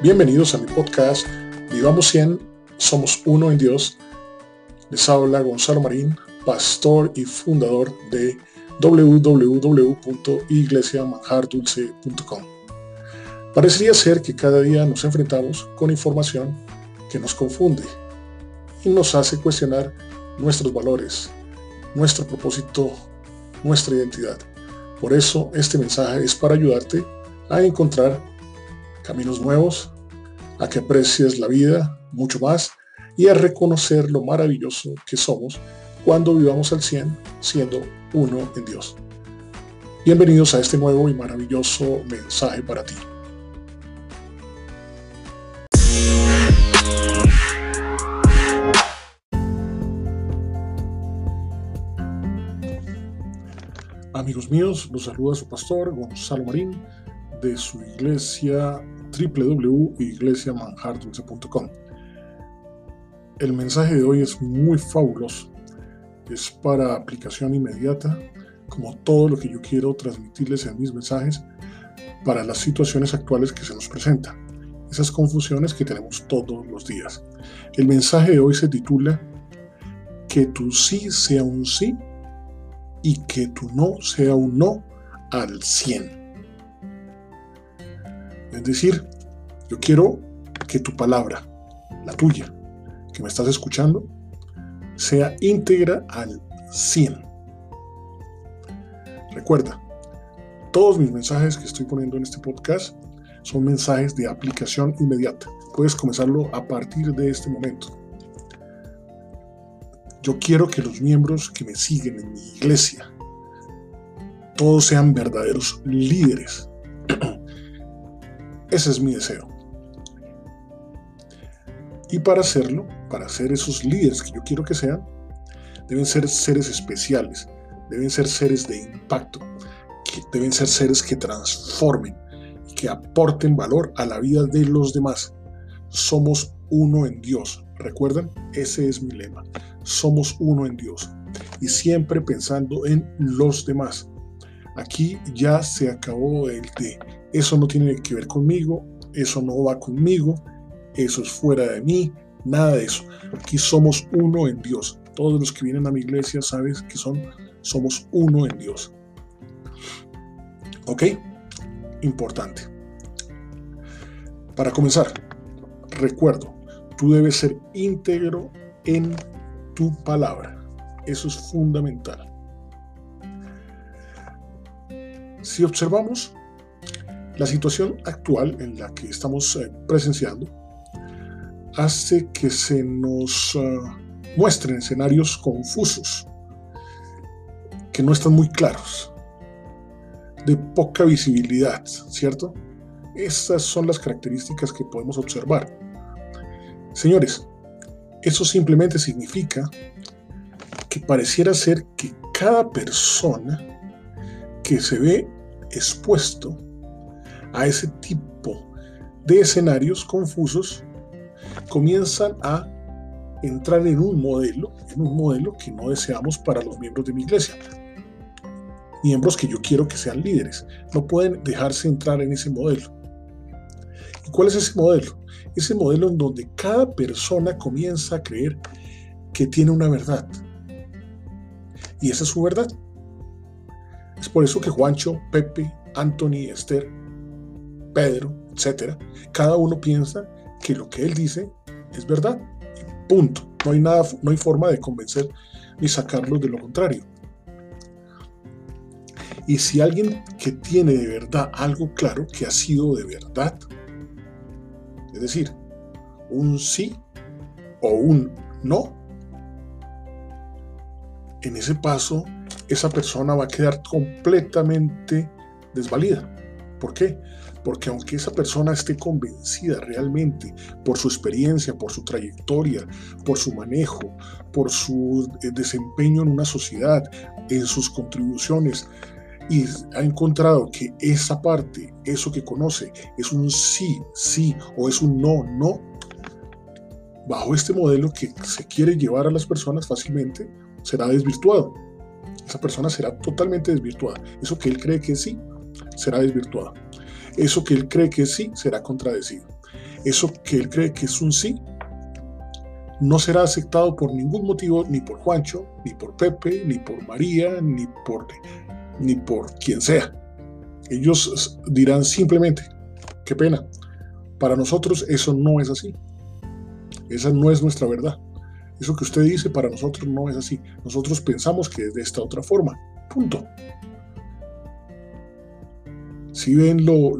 Bienvenidos a mi podcast Vivamos 100, somos uno en Dios. Les habla Gonzalo Marín, pastor y fundador de www.iglesiamanjardulce.com. Parecería ser que cada día nos enfrentamos con información que nos confunde y nos hace cuestionar nuestros valores, nuestro propósito, nuestra identidad. Por eso este mensaje es para ayudarte a encontrar caminos nuevos, a que aprecies la vida mucho más y a reconocer lo maravilloso que somos cuando vivamos al 100 siendo uno en Dios. Bienvenidos a este nuevo y maravilloso mensaje para ti. Amigos míos, los saluda su pastor Gonzalo Marín de su iglesia www.iglesiamanjardulce.com. El mensaje de hoy es muy fabuloso. Es para aplicación inmediata, como todo lo que yo quiero transmitirles en mis mensajes para las situaciones actuales que se nos presentan. Esas confusiones que tenemos todos los días. El mensaje de hoy se titula Que tu sí sea un sí y que tu no sea un no al 100. Es decir, yo quiero que tu palabra, la tuya, que me estás escuchando, sea íntegra al 100. Recuerda, todos mis mensajes que estoy poniendo en este podcast son mensajes de aplicación inmediata. Puedes comenzarlo a partir de este momento. Yo quiero que los miembros que me siguen en mi iglesia, todos sean verdaderos líderes ese es mi deseo. Y para hacerlo, para ser esos líderes que yo quiero que sean, deben ser seres especiales, deben ser seres de impacto, deben ser seres que transformen que aporten valor a la vida de los demás. Somos uno en Dios. ¿Recuerdan? Ese es mi lema. Somos uno en Dios. Y siempre pensando en los demás. Aquí ya se acabó el de eso no tiene que ver conmigo, eso no va conmigo, eso es fuera de mí, nada de eso. Aquí somos uno en Dios. Todos los que vienen a mi iglesia sabes que son, somos uno en Dios. ¿Ok? Importante. Para comenzar, recuerdo, tú debes ser íntegro en tu palabra. Eso es fundamental. Si observamos la situación actual en la que estamos eh, presenciando hace que se nos ah, muestren escenarios confusos, que no están muy claros, de poca visibilidad, ¿cierto? Esas son las características que podemos observar. Señores, eso simplemente significa que pareciera ser que cada persona que se ve expuesto a ese tipo de escenarios confusos comienzan a entrar en un modelo, en un modelo que no deseamos para los miembros de mi iglesia. Miembros que yo quiero que sean líderes. No pueden dejarse entrar en ese modelo. ¿Y cuál es ese modelo? Ese modelo en donde cada persona comienza a creer que tiene una verdad. Y esa es su verdad. Es por eso que Juancho, Pepe, Anthony, Esther, Pedro, etc., cada uno piensa que lo que él dice es verdad. Punto. No hay nada, no hay forma de convencer ni sacarlos de lo contrario. Y si alguien que tiene de verdad algo claro que ha sido de verdad, es decir, un sí o un no, en ese paso esa persona va a quedar completamente desvalida. ¿Por qué? Porque aunque esa persona esté convencida realmente por su experiencia, por su trayectoria, por su manejo, por su eh, desempeño en una sociedad, en sus contribuciones, y ha encontrado que esa parte, eso que conoce, es un sí, sí o es un no, no, bajo este modelo que se quiere llevar a las personas fácilmente, será desvirtuado. Esa persona será totalmente desvirtuada. Eso que él cree que sí, será desvirtuado. Eso que él cree que sí será contradecido. eso que él cree que es un sí, no será aceptado por ningún motivo, ni por Juancho, ni por Pepe, ni por María, ni por, ni por quien sea. Ellos dirán simplemente, qué pena, para nosotros eso no es así. Esa no es nuestra verdad. Eso que usted dice para nosotros no es así. Nosotros pensamos que es de esta otra forma. Punto. Si ven lo,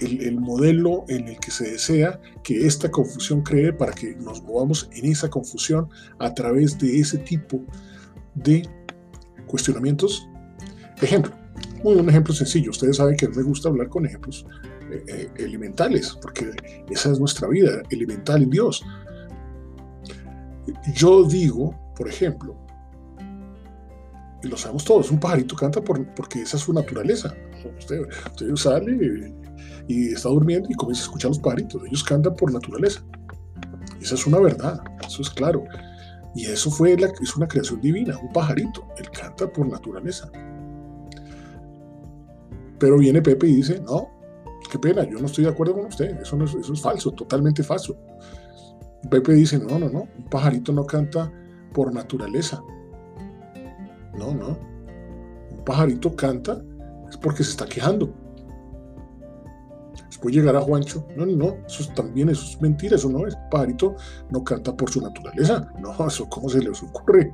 el, modelo en el que se desea que esta confusión cree para que nos movamos en esa confusión a través de ese tipo de cuestionamientos. Ejemplo, un ejemplo sencillo. Ustedes saben que me gusta hablar con ejemplos eh, eh, elementales, porque esa es nuestra vida, elemental en Dios. Yo digo, por ejemplo, y lo sabemos todos, un pajarito canta porque esa es su naturaleza. Usted, sale y, está durmiendo y comienza a escuchar los pajaritos. Ellos cantan por naturaleza. Esa es una verdad, eso es claro. Y eso fue es una creación divina, un pajarito. Él canta por naturaleza. Pero viene Pepe y dice, no, qué pena, yo no estoy de acuerdo con usted, eso, eso es falso, totalmente falso. Pepe dice, no, no, no, un pajarito no canta por naturaleza. No, no. Un pajarito canta es porque se está quejando. Después llegará Juancho. No, no, no, eso también eso es mentira, eso no es. Pajarito no canta por su naturaleza. No, eso cómo se les ocurre.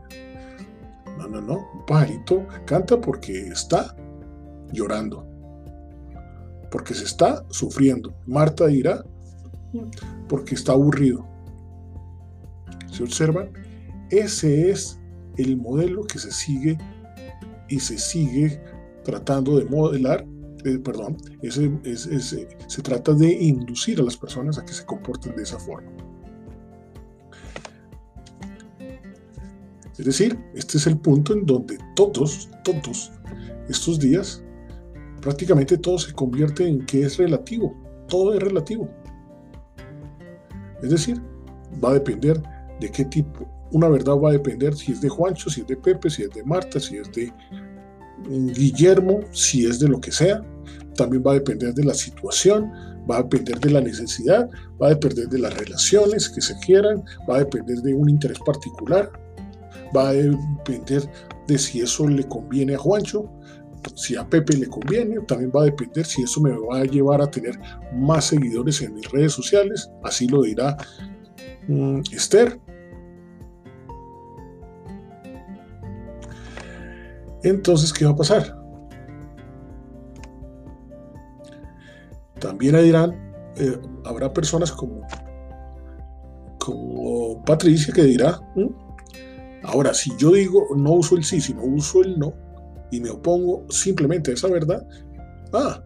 No, no, no. Un pajarito canta porque está llorando. Porque se está sufriendo. Marta dirá porque está aburrido. ¿Se observan? Ese es el modelo que se sigue y se sigue tratando de modelar, eh, perdón, ese, se trata de inducir a las personas a que se comporten de esa forma. Es decir, este es el punto en donde todos, todos estos días, prácticamente todo se convierte en que es relativo, todo es relativo. Es decir, va a depender de qué tipo. Una verdad va a depender si es de Juancho, si es de Pepe, si es de Marta, si es de Guillermo, si es de lo que sea. También va a depender de la situación, va a depender de la necesidad, va a depender de las relaciones que se quieran, va a depender de un interés particular, va a depender de si eso le conviene a Juancho, si a Pepe le conviene, también va a depender si eso me va a llevar a tener más seguidores en mis redes sociales, así lo dirá mm, Esther, Entonces, ¿qué va a pasar? También dirán, eh, habrá personas como, como Patricia que dirá, mm, ahora, si yo digo no uso el sí, sino uso el no, y me opongo simplemente a esa verdad, ah,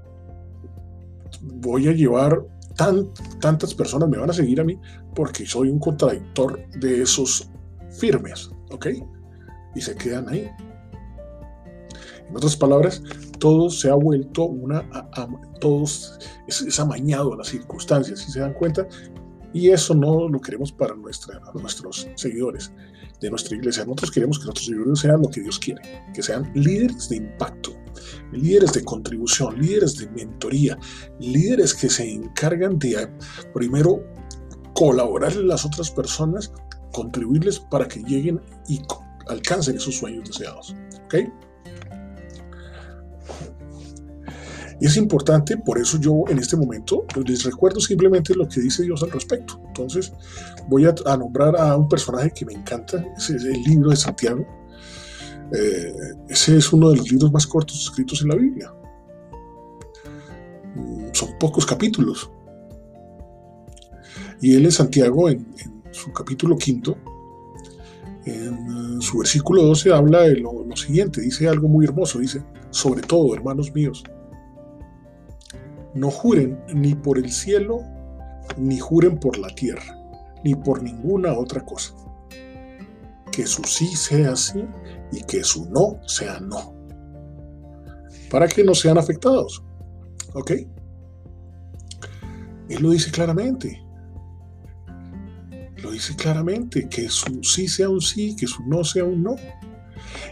voy a llevar tan, tantas personas, me van a seguir a mí porque soy un contradictor de esos firmes, ¿ok? Y se quedan ahí. En otras palabras, todo se ha vuelto una, todos es, amañado a las circunstancias, si se dan cuenta, y eso no lo queremos para nuestra, nuestros seguidores de nuestra iglesia. Nosotros queremos que nuestros seguidores sean lo que Dios quiere, que sean líderes de impacto, líderes de contribución, líderes de mentoría, líderes que se encargan de primero colaborar a las otras personas, contribuirles para que lleguen y alcancen esos sueños deseados. ¿ok?, Y es importante, por eso yo en este momento les recuerdo simplemente lo que dice Dios al respecto. Entonces voy a, nombrar a un personaje que me encanta, ese es el libro de Santiago. Eh, ese es uno de los libros más cortos escritos en la Biblia. Mm, son pocos capítulos. Y él en Santiago, en, su capítulo quinto, en su versículo 12 habla de lo siguiente, dice algo muy hermoso, dice, sobre todo, hermanos míos, no juren ni por el cielo, ni juren por la tierra, ni por ninguna otra cosa. Que su sí sea sí y que su no sea no. Para que no sean afectados. ¿Ok? Él lo dice claramente. Lo dice claramente, que su sí sea un sí, que su no sea un no.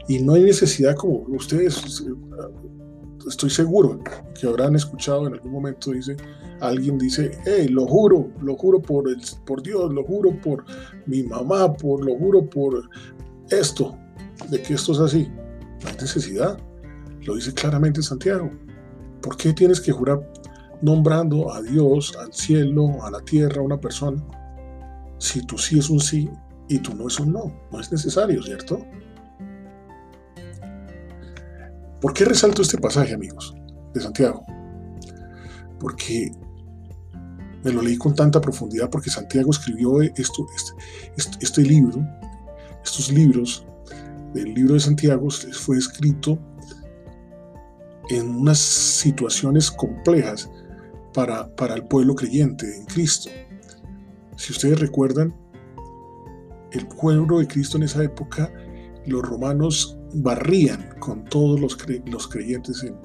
Y no hay necesidad como ustedes estoy seguro que habrán escuchado en algún momento, dice, alguien dice, hey, lo juro, lo juro por, el, por Dios, lo juro por mi mamá, por, lo juro por esto, de que esto es así. No hay necesidad, lo dice claramente Santiago. ¿Por qué tienes que jurar nombrando a Dios, al cielo, a la tierra, a una persona? Si tú sí es un sí y tú no es un no, no es necesario, ¿cierto? ¿Por qué resalto este pasaje, amigos, de Santiago? Porque me lo leí con tanta profundidad, porque Santiago escribió esto, este, este, libro, estos libros, del libro de Santiago fue escrito en unas situaciones complejas para, para el pueblo creyente en Cristo. Si ustedes recuerdan, el pueblo de Cristo en esa época, los romanos barrían con todos los, los creyentes en,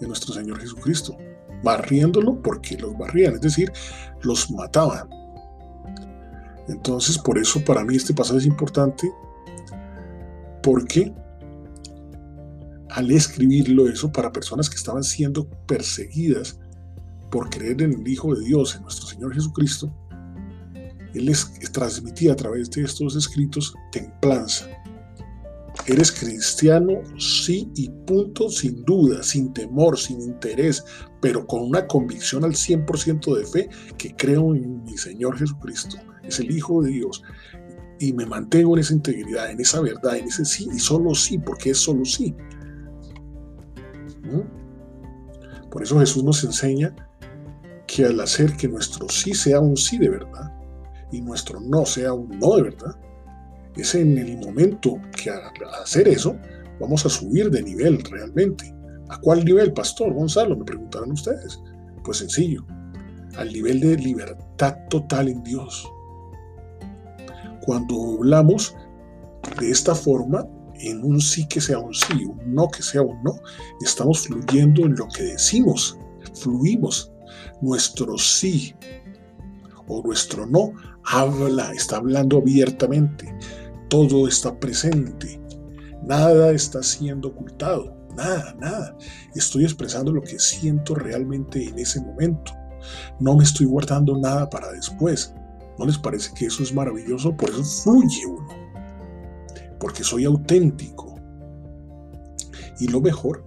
en nuestro Señor Jesucristo, barriéndolo porque los barrían, es decir, los mataban. Entonces, por eso para mí este pasaje es importante, porque al escribirlo eso para personas que estaban siendo perseguidas por creer en el Hijo de Dios, en nuestro Señor Jesucristo, Él les transmitía a través de estos escritos templanza, Eres cristiano, sí y punto, sin duda, sin temor, sin interés, pero con una convicción al 100% de fe que creo en mi Señor Jesucristo. Es el Hijo de Dios. Y me mantengo en esa integridad, en esa verdad, en ese sí y solo sí, porque es solo sí. ¿Mm? Por eso Jesús nos enseña que al hacer que nuestro sí sea un sí de verdad y nuestro no sea un no de verdad, es en el momento que al hacer eso vamos a subir de nivel realmente. ¿A cuál nivel, pastor Gonzalo? Me preguntarán ustedes. Pues sencillo, al nivel de libertad total en Dios. Cuando hablamos de esta forma, en un sí que sea un sí, un no que sea un no, estamos fluyendo en lo que decimos, fluimos. Nuestro sí o nuestro no habla, está hablando abiertamente todo está presente, nada está siendo ocultado, nada, nada. Estoy expresando lo que siento realmente en ese momento. No me estoy guardando nada para después. ¿No les parece que eso es maravilloso? Por eso fluye uno. Porque soy auténtico. Y lo mejor,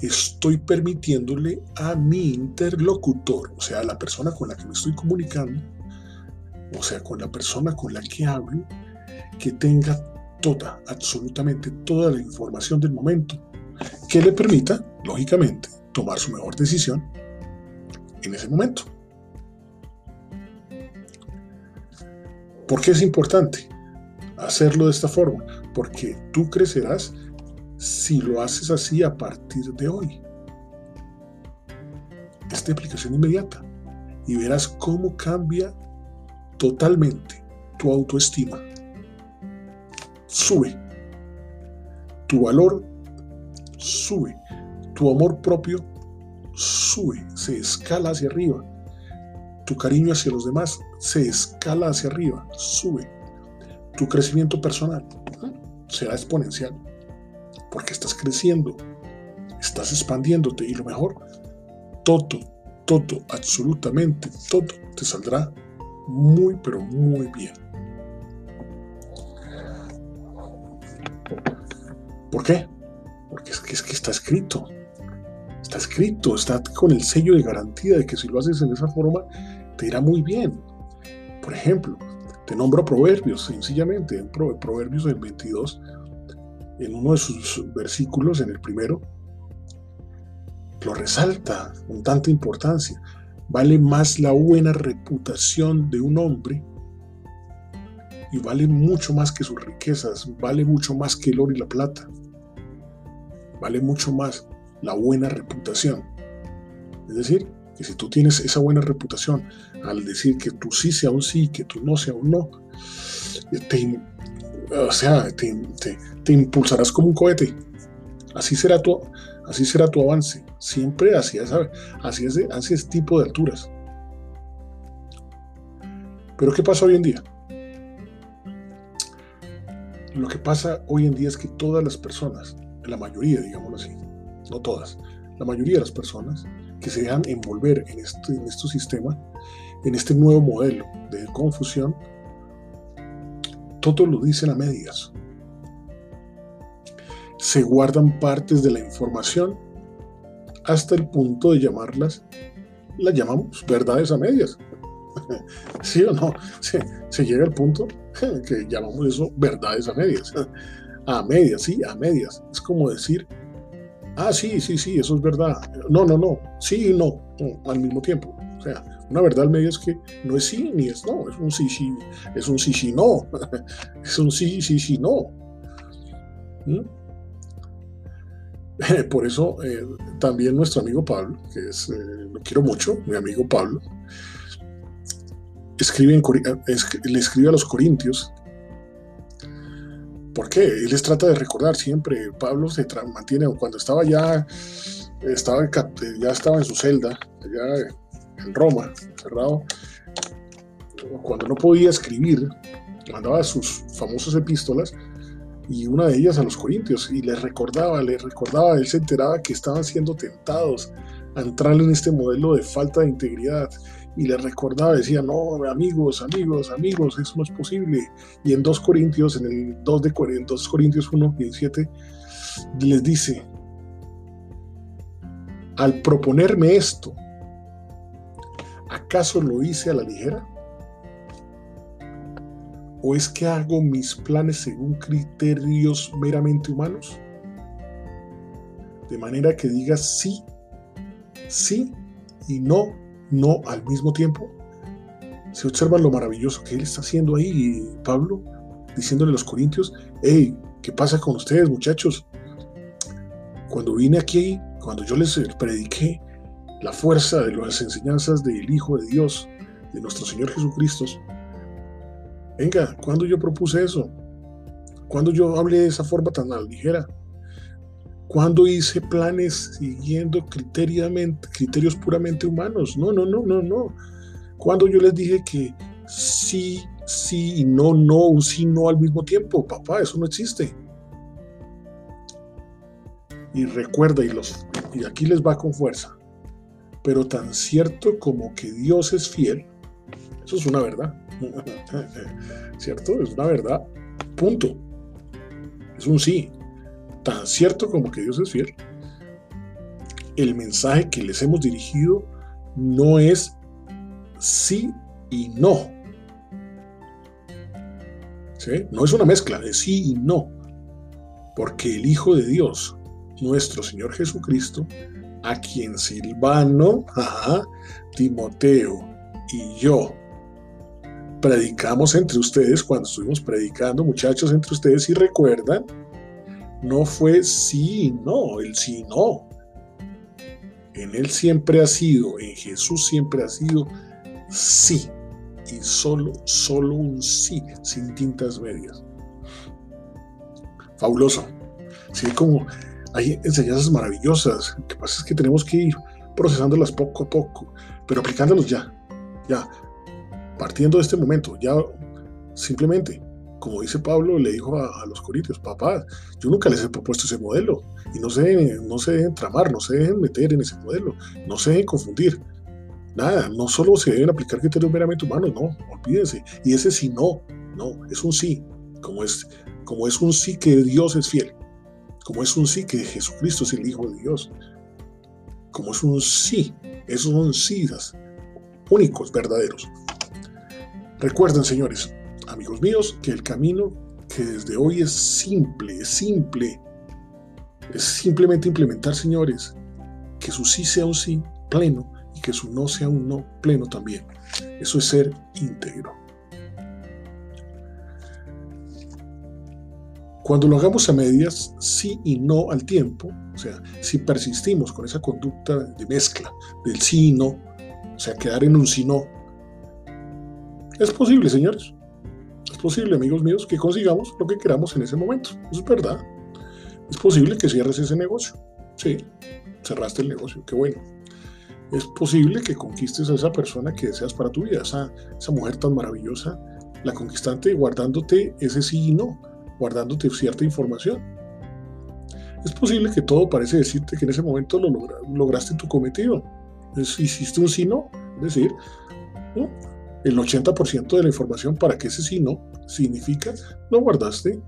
estoy permitiéndole a mi interlocutor, o sea, a la persona con la que me estoy comunicando, o sea, con la persona con la que hablo, que tenga toda, absolutamente toda la información del momento que le permita, lógicamente, tomar su mejor decisión en ese momento. ¿Por qué es importante hacerlo de esta forma? Porque tú crecerás si lo haces así a partir de hoy. Esta aplicación inmediata y verás cómo cambia totalmente tu autoestima sube. Tu valor sube. Tu amor propio sube, se escala hacia arriba. Tu cariño hacia los demás se escala hacia arriba, sube. Tu crecimiento personal será exponencial porque estás creciendo, estás expandiéndote y lo mejor, todo, todo, absolutamente todo te saldrá muy, pero muy bien. ¿Por qué? Porque es que, es que está escrito. Está escrito, está con el sello de garantía de que si lo haces en esa forma, te irá muy bien. Por ejemplo, te nombro Proverbios, sencillamente, en Proverbios del 22, en uno de sus versículos, en el primero, lo resalta con tanta importancia. Vale más la buena reputación de un hombre y vale mucho más que sus riquezas, vale mucho más que el oro y la plata vale mucho más la buena reputación. Es decir, que si tú tienes esa buena reputación al decir que tú sí sea un sí, que tú no sea un no, te, o sea, te, impulsarás como un cohete. Así será tu, así será tu avance, siempre hacia, esa, hacia ese tipo de alturas. Pero ¿qué pasa hoy en día? Lo que pasa hoy en día es que todas las personas la mayoría, digámoslo así, no todas, la mayoría de las personas que se dejan envolver en este, en este sistema, en este nuevo modelo de confusión, todo lo dicen a medias. Se guardan partes de la información hasta el punto de llamarlas, las llamamos verdades a medias. ¿Sí o no? Se, llega al punto que llamamos eso verdades a medias. A medias, sí, a medias. Es como decir, ah, sí, sí, sí, eso es verdad. No, no, no, sí y no, al mismo tiempo. O sea, una verdad al medio es que no es sí ni es no, es un sí, sí, es un sí, sí, no. es un sí, sí, sí, no. ¿Mm? Por eso eh, también nuestro amigo Pablo, que es, eh, lo quiero mucho, mi amigo Pablo, escribe le escribe a los corintios. ¿Por qué? Él les trata de recordar siempre. Pablo se mantiene, cuando estaba ya, estaba, ya estaba en su celda, allá en Roma, cerrado, cuando no podía escribir, mandaba sus famosas epístolas y una de ellas a los corintios y les recordaba, les recordaba, él se enteraba que estaban siendo tentados a entrar en este modelo de falta de integridad y les recordaba, decía, no, amigos, amigos, amigos, eso no es posible. Y en 2 Corintios, en el 2 de 2 Corintios 1, 17, les dice, al proponerme esto, ¿acaso lo hice a la ligera? ¿O es que hago mis planes según criterios meramente humanos? De manera que diga sí, sí y no, no al mismo tiempo. Se observa lo maravilloso que él está haciendo ahí, Pablo, diciéndole a los corintios, hey, ¿qué pasa con ustedes muchachos? Cuando vine aquí, cuando yo les prediqué la fuerza de las enseñanzas del Hijo de Dios, de nuestro Señor Jesucristo, Venga, ¿cuándo yo propuse eso? ¿Cuándo yo hablé de esa forma tan ligera? ¿Cuándo hice planes siguiendo criterios puramente humanos? No, no, no, no, no. Cuando yo les dije que sí, sí y no, no, un sí, no al mismo tiempo, papá, eso no existe. Y recuerda, y, los, y aquí les va con fuerza, pero tan cierto como que Dios es fiel, eso es una verdad. ¿Cierto? Es una verdad. Punto. Es un sí. Tan cierto como que Dios es fiel. El mensaje que les hemos dirigido no es sí y no. ¿Sí? No es una mezcla de sí y no. Porque el Hijo de Dios, nuestro Señor Jesucristo, a quien Silvano, Timoteo y yo predicamos entre ustedes, cuando estuvimos predicando, muchachos, entre ustedes, si recuerdan, no fue sí y no, el sí no. En Él siempre ha sido, en Jesús siempre ha sido sí. Y solo, solo un sí, sin tintas medias. Fabuloso. Sí, como hay enseñanzas maravillosas. Lo que pasa es que tenemos que ir procesándolas poco a poco, pero aplicándolas ya. Ya, partiendo de este momento, ya simplemente, como dice Pablo, le dijo a, los corintios, papá, yo nunca les he propuesto ese modelo y no se, no se tramar, no se deben meter en ese modelo, no se deben confundir. Nada, no solo se deben aplicar criterios meramente humanos, no, olvídense. Y ese sí no, no, es un sí, como es, como es un sí que Dios es fiel, como es un sí que Jesucristo es el Hijo de Dios, como es un sí, esos son sí únicos, verdaderos. Recuerden, señores, amigos míos, que el camino que desde hoy es simple, es simple, es simplemente implementar, señores, que su sí sea un sí pleno y que su no sea un no pleno también. Eso es ser íntegro. Cuando lo hagamos a medias, sí y no al tiempo, o sea, si persistimos con esa conducta de mezcla del sí y no, o sea, quedar en un sí no, es posible, señores. Es posible, amigos míos, que consigamos lo que queramos en ese momento. es verdad. Es posible que cierres ese negocio. Sí, cerraste el negocio, qué bueno. Es posible que conquistes a esa persona que deseas para tu vida, esa, esa mujer tan maravillosa, la conquistante, guardándote ese sí y no, guardándote cierta información. es posible que todo parece decirte que en ese momento lo lograste tu cometido. hiciste un sí no, es decir, el 80% de la información para que ese sí no significa no guardaste.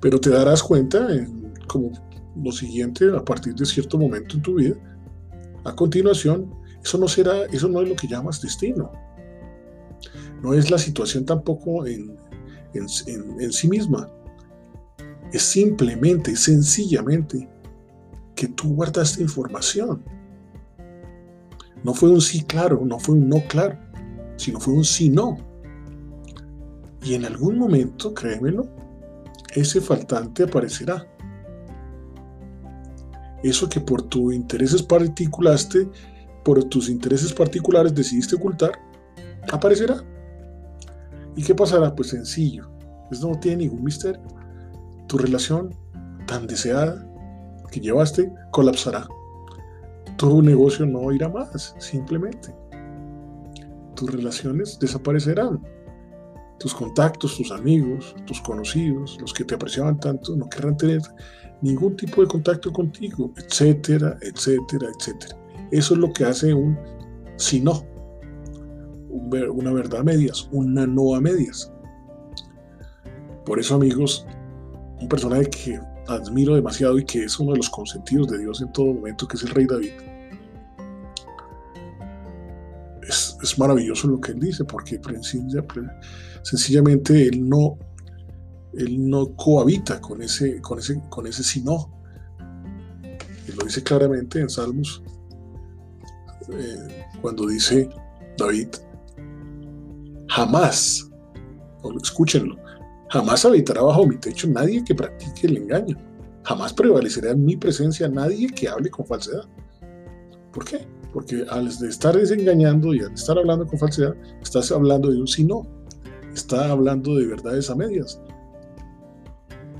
Pero te darás cuenta en, como lo siguiente a partir de cierto momento en tu vida. A continuación, eso no será, eso no es lo que llamas destino. No es la situación tampoco en, en sí misma. Es simplemente, sencillamente, que tú guardaste información. No fue un sí claro, no fue un no claro, sino fue un sí no. Y en algún momento, créemelo, ese faltante aparecerá. Eso que por tus intereses particulaste, por tus intereses particulares decidiste ocultar, aparecerá. ¿Y qué pasará? Pues sencillo. Eso no tiene ningún misterio. Tu relación tan deseada que llevaste colapsará. Tu negocio no irá más, simplemente. Tus relaciones desaparecerán. Tus contactos, tus amigos, tus conocidos, los que te apreciaban tanto, no querrán tener ningún tipo de contacto contigo, etcétera, etcétera, etcétera. Eso es lo que hace un si no, una verdad a medias, una no a medias. Por eso, amigos, un personaje que admiro demasiado y que es uno de los consentidos de Dios en todo momento, que es el rey David. Es, maravilloso lo que él dice, porque sencillamente él no, él no cohabita con ese, con ese, con ese sino. Él lo dice claramente en Salmos, eh, cuando dice David, jamás, escúchenlo, jamás habitará bajo mi techo nadie que practique el engaño. Jamás prevalecerá en mi presencia nadie que hable con falsedad. ¿Por qué? Porque al estar desengañando y al estar hablando con falsedad, estás hablando de un sí no. Está hablando de verdades a medias.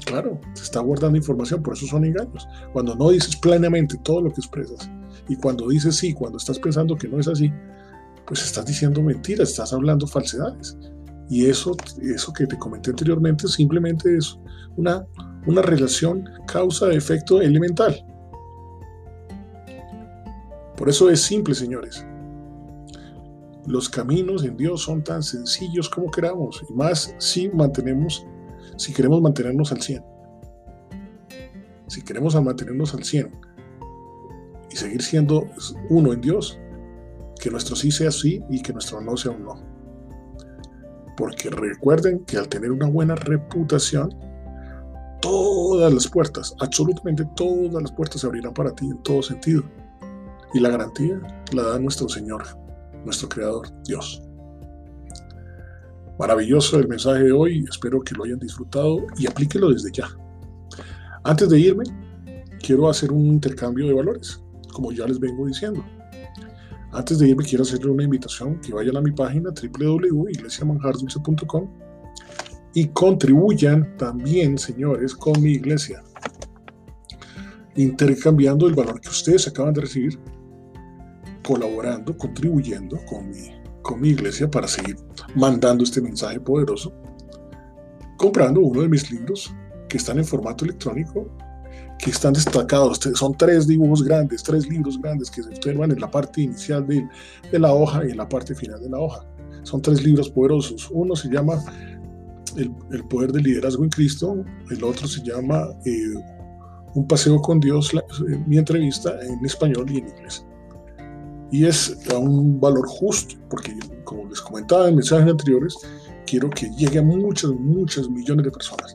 Claro, se está guardando información, por eso son engaños. Cuando no dices plenamente todo lo que expresas y cuando dices sí, cuando estás pensando que no es así, pues estás diciendo mentiras, estás hablando falsedades. Y eso, eso que te comenté anteriormente simplemente es una, una relación causa-efecto elemental. Por eso es simple, señores. Los caminos en Dios son tan sencillos como queramos, y más si mantenemos, si queremos mantenernos al 100. Si queremos mantenernos al 100 y seguir siendo uno en Dios, que nuestro sí sea sí y que nuestro no sea un no. Porque recuerden que al tener una buena reputación, todas las puertas, absolutamente todas las puertas se abrirán para ti en todo sentido. Y la garantía la da nuestro Señor, nuestro Creador, Dios. Maravilloso el mensaje de hoy, espero que lo hayan disfrutado y aplíquelo desde ya. Antes de irme, quiero hacer un intercambio de valores, como ya les vengo diciendo. Antes de irme, quiero hacerle una invitación que vayan a mi página www.iglesiamanjardulce.com y contribuyan también, señores, con mi iglesia, intercambiando el valor que ustedes acaban de recibir, colaborando, contribuyendo con mi, con mi iglesia para seguir mandando este mensaje poderoso, comprando uno de mis libros que están en formato electrónico que están destacados. Son tres dibujos grandes, tres libros grandes que se observan en la parte inicial de, de, la hoja y en la parte final de la hoja. Son tres libros poderosos. Uno se llama El, el poder del liderazgo en Cristo, el otro se llama eh, Un paseo con Dios, eh, mi entrevista en español y en inglés. Y es a un valor justo, porque como les comentaba en mensajes anteriores, quiero que llegue a muchas, muchas millones de personas.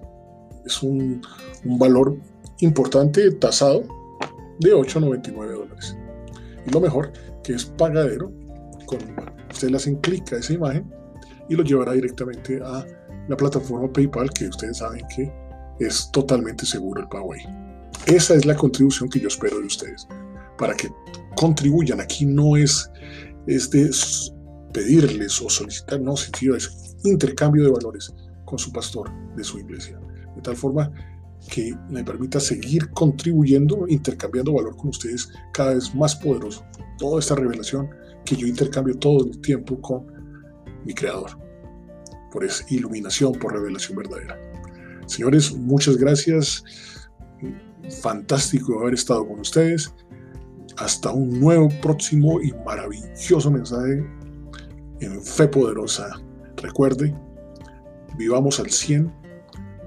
Es un, un valor importante tasado de 8,99 dólares. Y lo mejor, que es pagadero, con, ustedes le hacen clic a esa imagen y lo llevará directamente a la plataforma PayPal, que ustedes saben que es totalmente seguro el pago ahí. Esa es la contribución que yo espero de ustedes, para que contribuyan. Aquí no es, es de pedirles o solicitar, no, sentido es intercambio de valores con su pastor de su iglesia. De tal forma que me permita seguir contribuyendo, intercambiando valor con ustedes cada vez más poderoso. Toda esta revelación que yo intercambio todo el tiempo con mi Creador. Por esa iluminación, por revelación verdadera. Señores, muchas gracias. fantástico haber estado con ustedes. Hasta un nuevo, próximo y maravilloso mensaje en Fe Poderosa. Recuerde, vivamos al 100,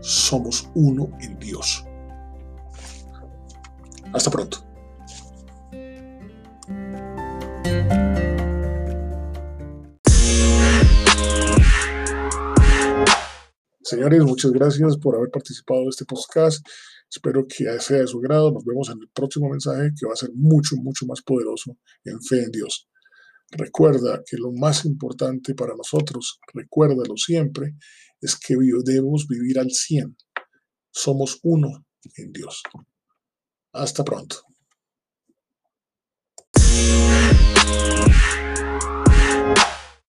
somos uno en Dios. Hasta pronto. Señores, muchas gracias por haber participado de este podcast. Espero que sea de su grado. Nos vemos en el próximo mensaje que va a ser mucho, mucho más poderoso en fe en Dios. Recuerda que lo más importante para nosotros, recuérdalo siempre, es que debemos vivir al 100. Somos uno en Dios. Hasta pronto.